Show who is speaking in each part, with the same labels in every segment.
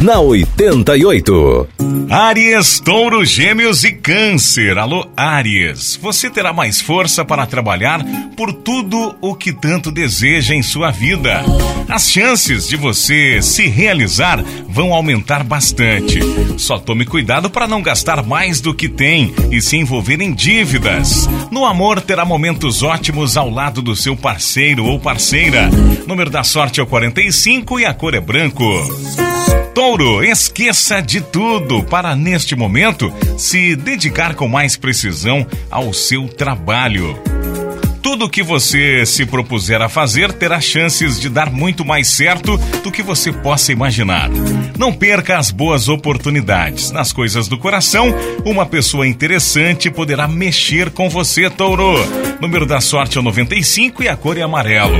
Speaker 1: na 88.
Speaker 2: Áries, Touro, Gêmeos e Câncer. Alô, Áries. Você terá mais força para trabalhar por tudo o que tanto deseja em sua vida. As chances de você se realizar vão aumentar bastante. Só tome cuidado para não gastar mais do que tem e se envolver em dívidas. No amor, terá momentos ótimos ao lado do seu parceiro ou parceira. Número da sorte é o 45 e a cor é branco. Touro, esqueça de tudo para neste momento se dedicar com mais precisão ao seu trabalho. Tudo que você se propuser a fazer terá chances de dar muito mais certo do que você possa imaginar. Não perca as boas oportunidades. Nas coisas do coração, uma pessoa interessante poderá mexer com você, touro. Número da sorte é o 95 e a cor é amarelo.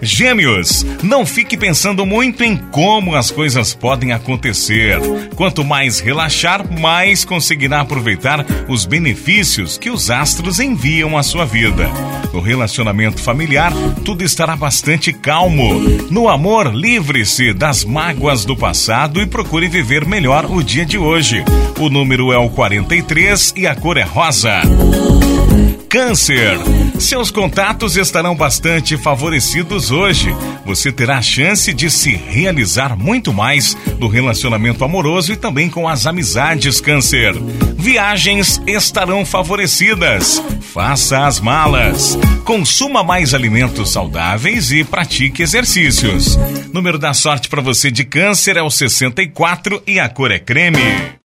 Speaker 2: Gêmeos, não fique pensando muito em como as coisas podem acontecer. Quanto mais relaxar, mais conseguirá aproveitar os benefícios que os astros enviam à sua vida. No relacionamento familiar, tudo estará bastante calmo. No amor, livre-se das mágoas do passado e procure viver melhor o dia de hoje. O número é o 43 e a cor é rosa. Câncer. Seus contatos estarão bastante favorecidos hoje. Você terá a chance de se realizar muito mais no relacionamento amoroso e também com as amizades, Câncer. Viagens estarão favorecidas. Faça as malas. Consuma mais alimentos saudáveis e pratique exercícios. Número da sorte para você de Câncer é o 64 e a cor é creme.